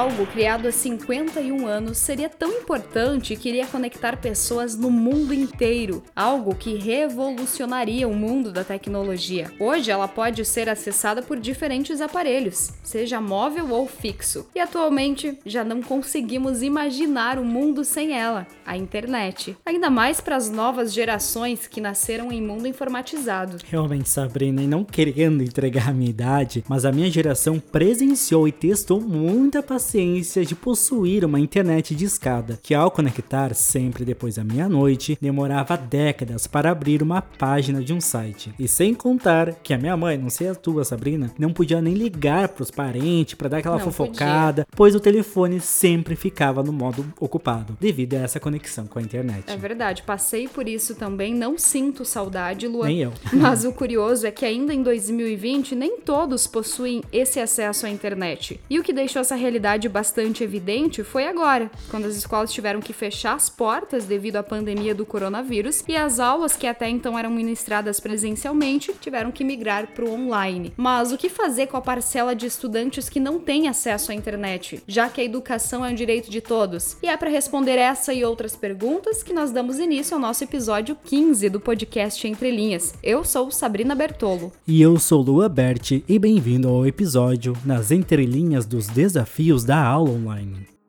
algo criado há 51 anos seria tão importante que iria conectar pessoas no mundo inteiro? Algo que revolucionaria o mundo da tecnologia. Hoje ela pode ser acessada por diferentes aparelhos, seja móvel ou fixo. E atualmente já não conseguimos imaginar o mundo sem ela, a internet. Ainda mais para as novas gerações que nasceram em mundo informatizado. Realmente, Sabrina, e não querendo entregar a minha idade, mas a minha geração presenciou e testou muita paciência de possuir uma internet de escada, que ao conectar sempre depois da meia-noite, demorava décadas para abrir uma página de um site. E sem contar que a minha mãe, não sei a tua, Sabrina, não podia nem ligar pros parentes para dar aquela Não fofocada, pois o telefone sempre ficava no modo ocupado, devido a essa conexão com a internet. É verdade, passei por isso também, não sinto saudade, Luan. Nem eu. Mas o curioso é que ainda em 2020 nem todos possuem esse acesso à internet. E o que deixou essa realidade bastante evidente foi agora, quando as escolas tiveram que fechar as portas devido à pandemia do coronavírus e as aulas que até então eram ministradas presencialmente tiveram que migrar para o online. Mas o que fazer com a parcela de estudantes que não têm acesso à internet, já que a educação é um direito de todos? E é para responder essa e outras perguntas que nós damos início ao nosso episódio 15 do podcast Entre Linhas. Eu sou Sabrina Bertolo. E eu sou Lua Berti e bem-vindo ao episódio Nas Entrelinhas dos Desafios da Aula Online.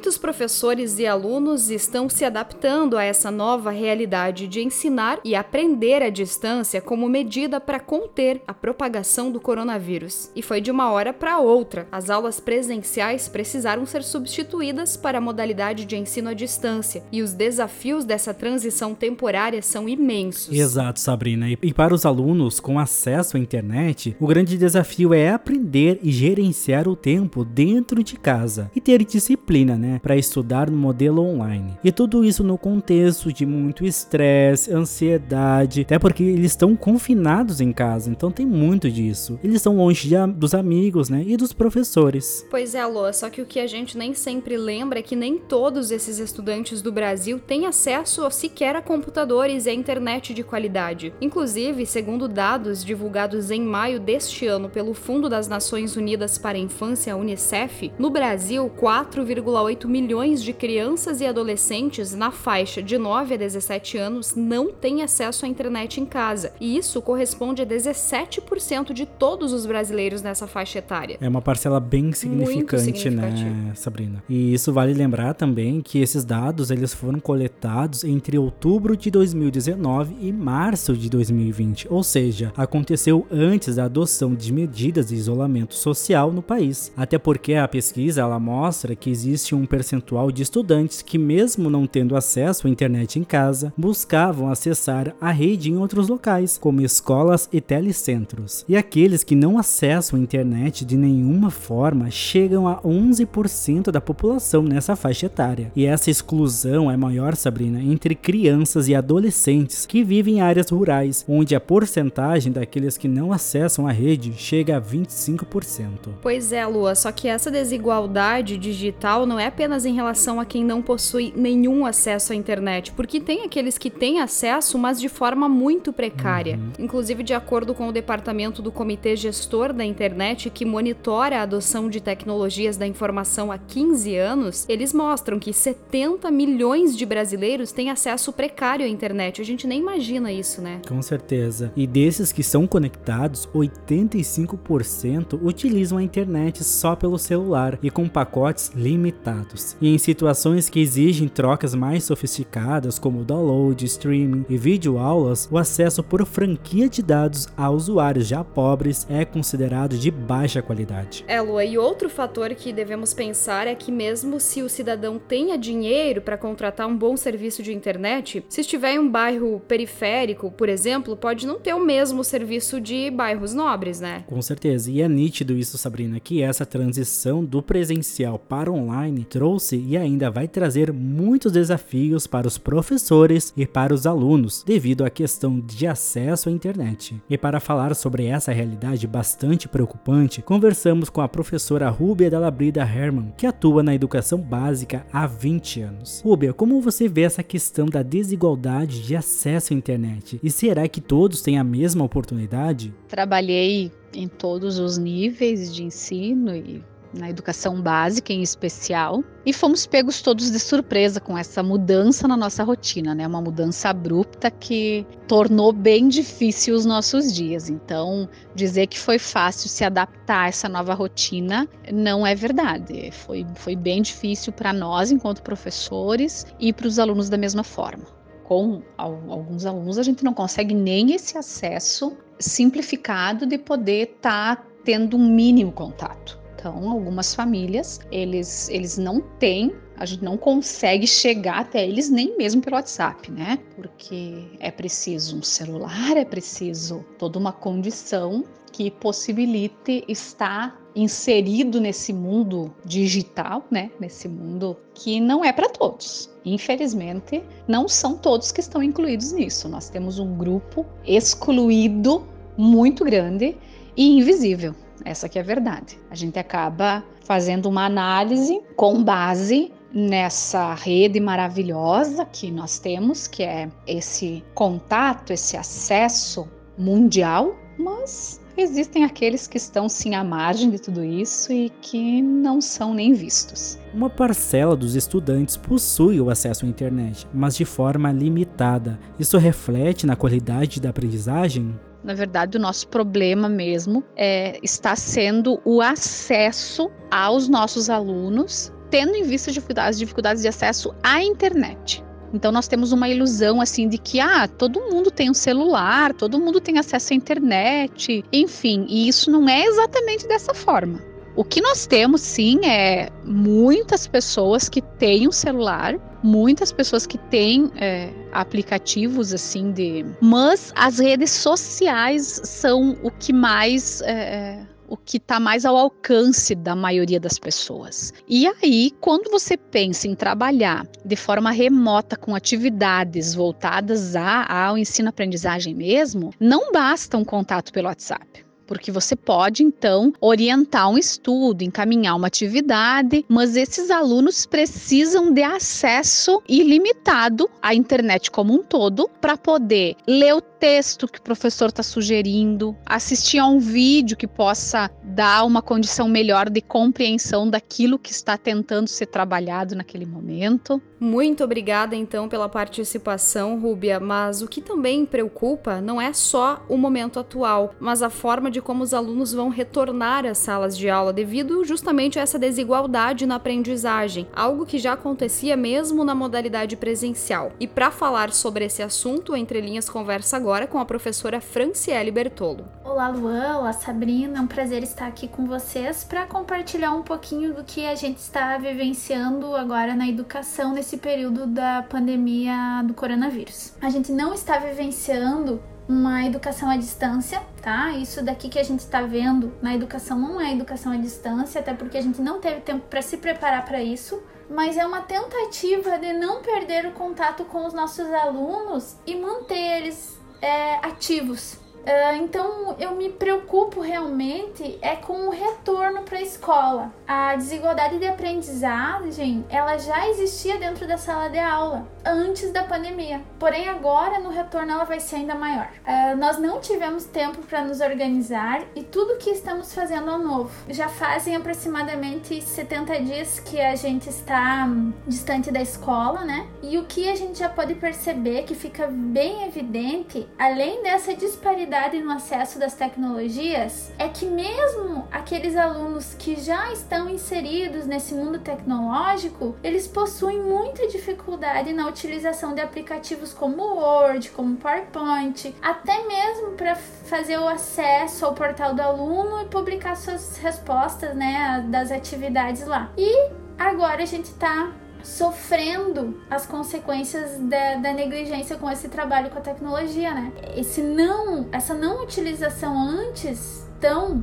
Muitos professores e alunos estão se adaptando a essa nova realidade de ensinar e aprender à distância como medida para conter a propagação do coronavírus. E foi de uma hora para outra. As aulas presenciais precisaram ser substituídas para a modalidade de ensino à distância, e os desafios dessa transição temporária são imensos. Exato, Sabrina. E- para os alunos com acesso à internet, o grande desafio é aprender e gerenciar o tempo dentro de casa e ter disciplina, né, para estudar no modelo online. E tudo isso no contexto de muito estresse, ansiedade, até porque eles estão confinados em casa, então tem muito disso. Eles estão longe de dos amigos, né, e dos professores. Pois é, Lô, só que o que a gente nem sempre lembra é que nem todos esses estudantes do Brasil têm acesso sequer a computadores e a internet de qualidade. Inclusive, segundo dados divulgados em maio deste ano pelo Fundo das Nações Unidas para a Infância, Unicef, no Brasil, 4,8 milhões de crianças e adolescentes na faixa de 9 a 17 anos não têm acesso à internet em casa. E isso corresponde a 17% de todos os brasileiros nessa faixa etária. É uma parcela bem significante, né. Sabrina? E isso vale lembrar também que esses dados eles foram coletados entre outubro de 2019 e março de 2020, ou seja, aconteceu antes da adoção de medidas de isolamento social no país. Até porque a pesquisa ela mostra que existe um percentual de estudantes que mesmo não tendo acesso à internet em casa, buscavam acessar a rede em outros locais, como escolas e telecentros. E aqueles que não acessam a internet de nenhuma forma chegam a 11% da população nessa faixa etária. E essa exclusão é maior, Sabrina, entre crianças e adolescentes que vivem em áreas rurais, onde a porcentagem daqueles que não acessam a rede chega a 25%. Pois é, Lua, só que essa desigualdade digital não é apenas em relação a quem não possui nenhum acesso à internet, porque tem aqueles que têm acesso, mas de forma muito precária. Inclusive, de acordo com o departamento do Comitê Gestor da Internet, que monitora a adoção de tecnologias da informação há 15 anos, eles mostram que 70 milhões de brasileiros têm acesso precário à internet. A gente nem imagina isso, né? Com certeza. E desses que são conectados, 85% utilizam a internet só pelo celular e com pacotes limitados. E em situações que exigem trocas mais sofisticadas, como download, streaming e videoaulas, o acesso por franquia de dados a usuários já pobres é considerado de baixa qualidade. É, Lua, e outro fator que devemos pensar é que mesmo se o cidadão tenha dinheiro para contratar um bom serviço de internet, se estiver em um bairro periférico, por exemplo, pode não ter o mesmo serviço de bairros nobres, né? Com certeza, e é nítido isso, Sabrina, que essa transição do presencial para online trouxe e ainda vai trazer muitos desafios para os professores e para os alunos, devido à questão de acesso à internet. E para falar sobre essa realidade bastante preocupante, conversamos com a professora Rúbia Dalabrida Herman, que atua na educação básica há 20 anos. Rúbia, como você vê essa questão da desigualdade de acesso à internet? E será que todos têm a mesma oportunidade? Trabalhei em todos os níveis de ensino e na educação básica em especial, e fomos pegos todos de surpresa com essa mudança na nossa rotina, né? Uma mudança abrupta que tornou bem difícil os nossos dias. Então, dizer que foi fácil se adaptar a essa nova rotina não é verdade. Foi, foi bem difícil para nós, enquanto professores, e para os alunos da mesma forma. Com alguns alunos, a gente não consegue nem esse acesso simplificado de poder estar tá tendo um mínimo contato. Então, algumas famílias, eles, eles não têm, a gente não consegue chegar até eles nem mesmo pelo WhatsApp, né? Porque é preciso um celular, é preciso toda uma condição que possibilite estar inserido nesse mundo digital, né? Nesse mundo que não é para todos. Infelizmente, não são todos que estão incluídos nisso. Nós temos um grupo excluído muito grande e invisível. Essa que é a verdade. A gente acaba fazendo uma análise com base nessa rede maravilhosa que nós temos, que é esse contato, esse acesso mundial, mas existem aqueles que estão sim à margem de tudo isso e que não são nem vistos. Uma parcela dos estudantes possui o acesso à internet, mas de forma limitada. Isso reflete na qualidade da aprendizagem? Na verdade, o nosso problema mesmo é, está sendo o acesso aos nossos alunos, tendo em vista as dificuldades de acesso à internet. Então nós temos uma ilusão assim de que ah, todo mundo tem um celular, todo mundo tem acesso à internet, enfim, e isso não é exatamente dessa forma. O que nós temos sim é muitas pessoas que têm um celular, muitas pessoas que têm é, aplicativos assim de. Mas as redes sociais são o que mais. É, é o que está mais ao alcance da maioria das pessoas. E aí, quando você pensa em trabalhar de forma remota com atividades voltadas a, ao ensino-aprendizagem mesmo, não basta um contato pelo WhatsApp porque você pode então orientar um estudo, encaminhar uma atividade, mas esses alunos precisam de acesso ilimitado à internet como um todo para poder ler o texto que o professor está sugerindo, assistir a um vídeo que possa dar uma condição melhor de compreensão daquilo que está tentando ser trabalhado naquele momento. Muito obrigada então pela participação, Rúbia, mas o que também preocupa não é só o momento atual, mas a forma de como os alunos vão retornar às salas de aula devido justamente a essa desigualdade na aprendizagem, algo que já acontecia mesmo na modalidade presencial. E para falar sobre esse assunto, Entre Linhas conversa agora agora com a professora Franciele Bertolo. Olá, Luan. Olá, Sabrina. É um prazer estar aqui com vocês para compartilhar um pouquinho do que a gente está vivenciando agora na educação nesse período da pandemia do coronavírus. A gente não está vivenciando uma educação à distância, tá? Isso daqui que a gente está vendo na educação não é educação à distância, até porque a gente não teve tempo para se preparar para isso, mas é uma tentativa de não perder o contato com os nossos alunos e manter eles é, ativos. Uh, então eu me preocupo realmente é com o retorno para a escola. A desigualdade de aprendizagem ela já existia dentro da sala de aula antes da pandemia. Porém, agora no retorno ela vai ser ainda maior. Uh, nós não tivemos tempo para nos organizar e tudo que estamos fazendo é novo. Já fazem aproximadamente 70 dias que a gente está um, distante da escola, né? E o que a gente já pode perceber que fica bem evidente, além dessa disparidade no acesso das tecnologias, é que mesmo aqueles alunos que já estão inseridos nesse mundo tecnológico, eles possuem muita dificuldade na utilização de aplicativos como Word, como PowerPoint, até mesmo para fazer o acesso ao portal do aluno e publicar suas respostas, né, das atividades lá. E agora a gente está sofrendo as consequências da, da, negligência com esse trabalho com a tecnologia, né? Esse não, essa não utilização antes tão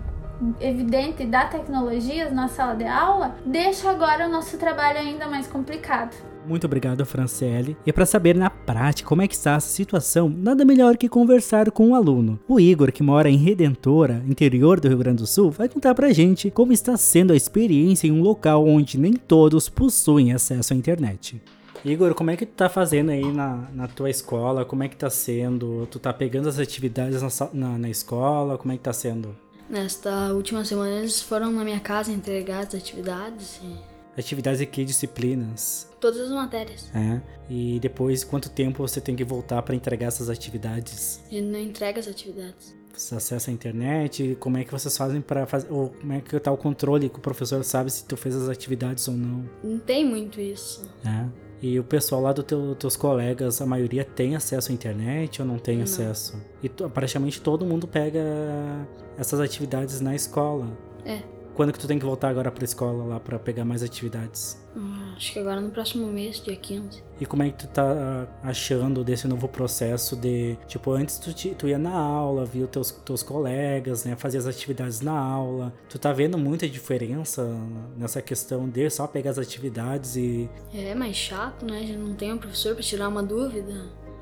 evidente da tecnologia na sala de aula, deixa agora o nosso trabalho ainda mais complicado. Muito obrigado, Franciele. E para saber na prática como é que está essa situação, nada melhor que conversar com o um aluno. O Igor, que mora em Redentora, interior do Rio Grande do Sul, vai contar pra gente como está sendo a experiência em um local onde nem todos possuem acesso à internet. Igor, como é que tu tá fazendo aí na, na tua escola? Como é que tá sendo? Tu tá pegando as atividades na, na, na escola? Como é que tá sendo? Nesta última semana eles foram na minha casa entregar as atividades e Atividades de que disciplinas? Todas as matérias. É. E depois, quanto tempo você tem que voltar para entregar essas atividades? Gente não entrega as atividades. Você acessa a internet? Como é que vocês fazem para fazer? Ou como é que tá o controle que o professor sabe se tu fez as atividades ou não? Não tem muito isso. É. E o pessoal lá dos teu, teus colegas, a maioria tem acesso à internet ou não tem não. acesso? E praticamente todo mundo pega essas atividades na escola. É. Quando que tu tem que voltar agora pra escola lá para pegar mais atividades? Hum, acho que agora no próximo mês, dia 15. E como é que tu tá achando desse novo processo de, tipo, antes tu, te, tu ia na aula, via teus, teus colegas, né, fazia as atividades na aula. Tu tá vendo muita diferença nessa questão de só pegar as atividades e... É, mais chato, né? Já não tem um professor para tirar uma dúvida.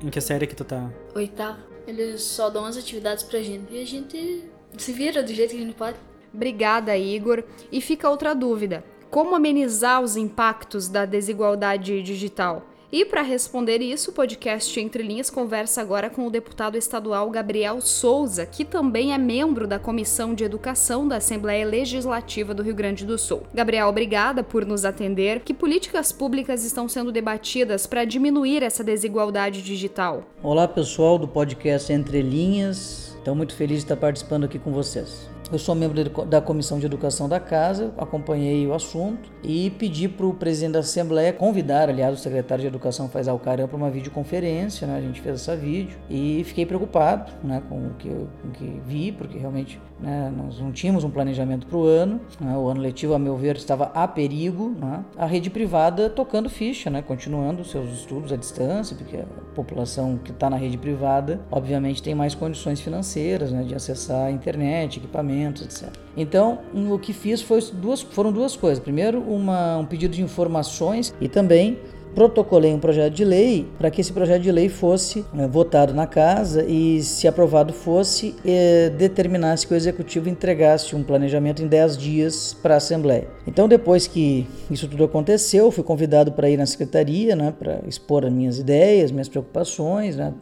Em que série que tu tá? Oitavo. Eles só dão as atividades pra gente e a gente se vira do jeito que a gente pode. Obrigada, Igor. E fica outra dúvida: como amenizar os impactos da desigualdade digital? E para responder isso, o podcast Entre Linhas conversa agora com o deputado estadual Gabriel Souza, que também é membro da Comissão de Educação da Assembleia Legislativa do Rio Grande do Sul. Gabriel, obrigada por nos atender. Que políticas públicas estão sendo debatidas para diminuir essa desigualdade digital? Olá, pessoal do podcast Entre Linhas. Estou muito feliz de estar participando aqui com vocês. Eu sou membro da Comissão de Educação da Casa, acompanhei o assunto e pedi para o presidente da Assembleia convidar, aliás, o secretário de Educação Faz Alcaran para uma videoconferência, né? a gente fez essa vídeo e fiquei preocupado né, com, o que, com o que vi, porque realmente né, nós não tínhamos um planejamento para o ano, né? o ano letivo, a meu ver, estava a perigo, né? a rede privada tocando ficha, né? continuando seus estudos à distância, porque a população que está na rede privada, obviamente, tem mais condições financeiras né, de acessar a internet, equipamentos etc. Então, o que fiz foi duas, foram duas coisas. Primeiro, uma, um pedido de informações e também protocolei um projeto de lei para que esse projeto de lei fosse é, votado na casa e, se aprovado fosse, é, determinasse que o executivo entregasse um planejamento em 10 dias para a Assembleia. Então, depois que isso tudo aconteceu, fui convidado para ir na secretaria, né, para expor as minhas ideias, minhas preocupações, né,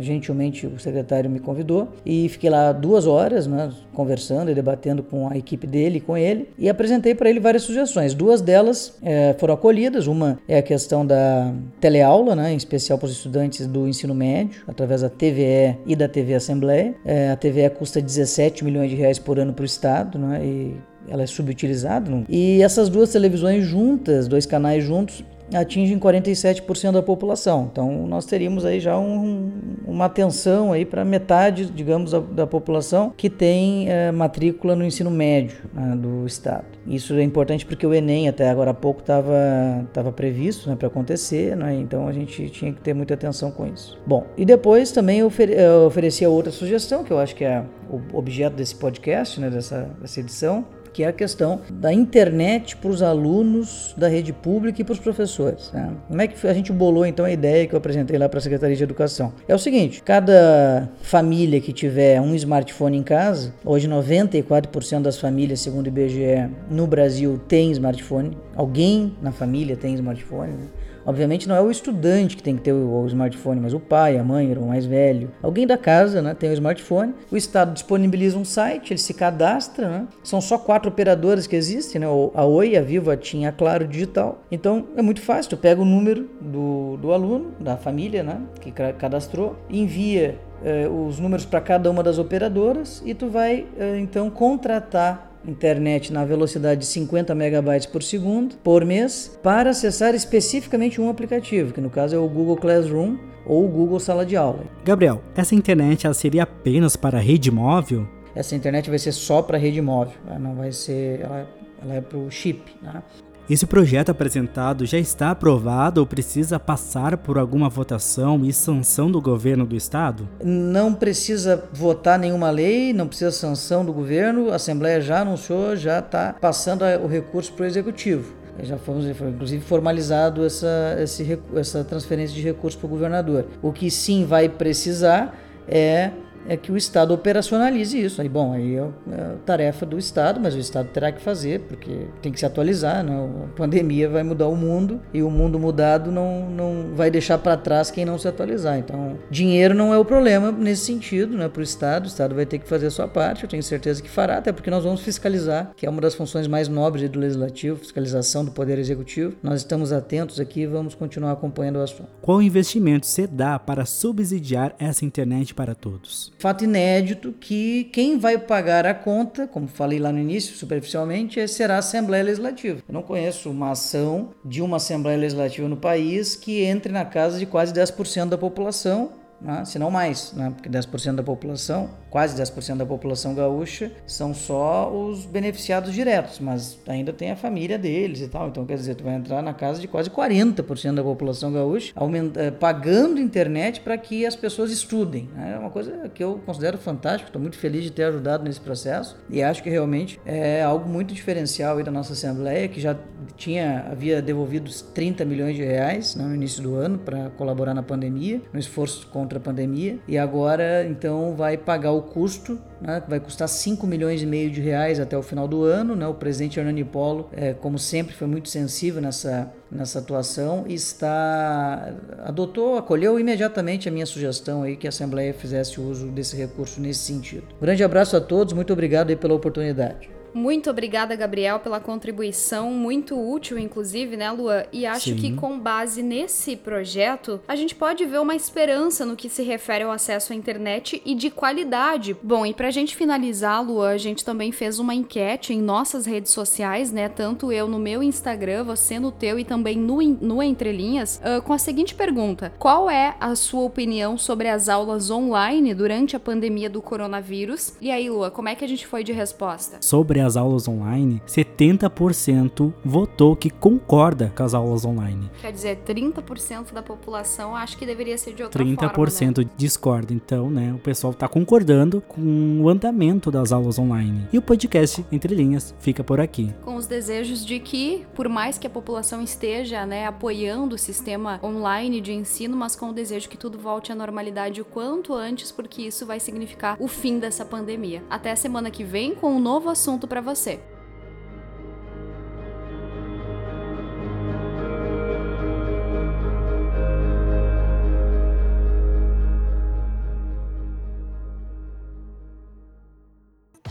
gentilmente o secretário me convidou e fiquei lá duas horas, né, conversando e debatendo com a equipe dele com ele e apresentei para ele várias sugestões. Duas delas é, foram acolhidas. Uma é a questão da teleaula, né, em especial para os estudantes do ensino médio, através da TVE e da TV Assembleia. É, a TVE custa 17 milhões de reais por ano para o Estado, né, e ela é subutilizada. E essas duas televisões juntas, dois canais juntos, atingem 47% da população. Então nós teríamos aí já um, uma atenção aí para metade, digamos, da, da, população que tem é, matrícula no ensino médio né, do estado. Isso é importante porque o Enem até agora há pouco estava tava previsto né, para acontecer, né, então a gente tinha que ter muita atenção com isso. Bom, e depois também ofereci a outra sugestão que eu acho que é o objeto desse podcast, né, dessa, dessa edição, que é a questão da internet para os alunos da rede pública e para os professores. Né? Como é que a gente bolou então a ideia que eu apresentei lá para a Secretaria de Educação? É o seguinte: cada família que tiver um smartphone em casa, hoje 94% das famílias, segundo o IBGE, no Brasil tem smartphone. Alguém na família tem smartphone. Né? Obviamente não é o estudante que tem que ter o, o smartphone, mas o pai, a mãe, o irmão mais velho. Alguém da casa né, tem o smartphone. O Estado disponibiliza um site, ele se cadastra. Né? São só quatro operadoras que existem, né? a Oi, a Vivo, a TIM, a Claro Digital. Então é muito fácil, tu pega o número do, do aluno, da família né, que cadastrou, envia eh, os números para cada uma das operadoras e tu vai eh, então contratar internet na velocidade de 50 megabytes por segundo por mês para acessar especificamente um aplicativo, que no caso é o Google Classroom ou o Google Sala de Aula. Gabriel, essa internet ela seria apenas para rede móvel? Essa internet vai ser só para rede móvel, não vai ser, ela, ela é para o chip. Né? Esse projeto apresentado já está aprovado ou precisa passar por alguma votação e sanção do governo do estado? Não precisa votar nenhuma lei, não precisa sanção do governo, a Assembleia já anunciou, já está passando o recurso para o Executivo. Já fomos, inclusive formalizado essa, esse, essa transferência de recursos para o governador. O que sim vai precisar é é que o Estado operacionalize isso. Aí, bom, aí é, é tarefa do Estado, mas o Estado terá que fazer, porque tem que se atualizar. Né? A pandemia vai mudar o mundo e o mundo mudado não, não vai deixar para trás quem não se atualizar. Então, dinheiro não é o problema nesse sentido né, para o Estado. O Estado vai ter que fazer a sua parte, eu tenho certeza que fará, até porque nós vamos fiscalizar, que é uma das funções mais nobres do Legislativo, fiscalização do Poder Executivo. Nós estamos atentos aqui e vamos continuar acompanhando o assunto. Qual investimento se dá para subsidiar essa internet para todos? Fato inédito que quem vai pagar a conta, como falei lá no início, superficialmente, será a Assembleia Legislativa. Eu não conheço uma ação de uma Assembleia Legislativa no país que entre na casa de quase 10% da população né? se não mais, né? porque 10% da população, quase 10% da população gaúcha, são só os beneficiados diretos, mas ainda tem a família deles e tal. Então, quer dizer, tu vai entrar na casa de quase 40% da população gaúcha, aumenta, eh, pagando internet para que as pessoas estudem. Né? É uma coisa que eu considero fantástica, estou muito feliz de ter ajudado nesse processo e acho que realmente é algo muito diferencial da nossa Assembleia, que já tinha havia devolvido 30 milhões de reais né, no início do ano para colaborar na pandemia, no esforço contra contra a pandemia e agora então vai pagar o custo, né, vai custar 5 milhões e meio de reais até o final do ano. Né, o presidente Hernani Polo, é, como sempre, foi muito sensível nessa, nessa atuação e está adotou, acolheu imediatamente a minha sugestão aí que a Assembleia fizesse uso desse recurso nesse sentido. Grande abraço a todos, muito obrigado pela oportunidade. Muito obrigada, Gabriel, pela contribuição, muito útil, inclusive, né, Luan? E acho Sim. que com base nesse projeto, a gente pode ver uma esperança no que se refere ao acesso à internet e de qualidade. Bom, e pra gente finalizar, Luan, a gente também fez uma enquete em nossas redes sociais, né? Tanto eu no meu Instagram, você no teu e também no, no Entre Linhas, uh, com a seguinte pergunta: Qual é a sua opinião sobre as aulas online durante a pandemia do coronavírus? E aí, Lua, como é que a gente foi de resposta? Sobre sobre as aulas online, 70% votou que concorda com as aulas online. Quer dizer, 30% da população acha que deveria ser de outra 30% forma, né? discorda. Então, né, o pessoal está concordando com o andamento das aulas online. E o podcast Entre Linhas fica por aqui. Com os desejos de que, por mais que a população esteja, né, apoiando o sistema online de ensino, mas com o desejo que tudo volte à normalidade o quanto antes, porque isso vai significar o fim dessa pandemia. Até a semana que vem com um novo assunto para você.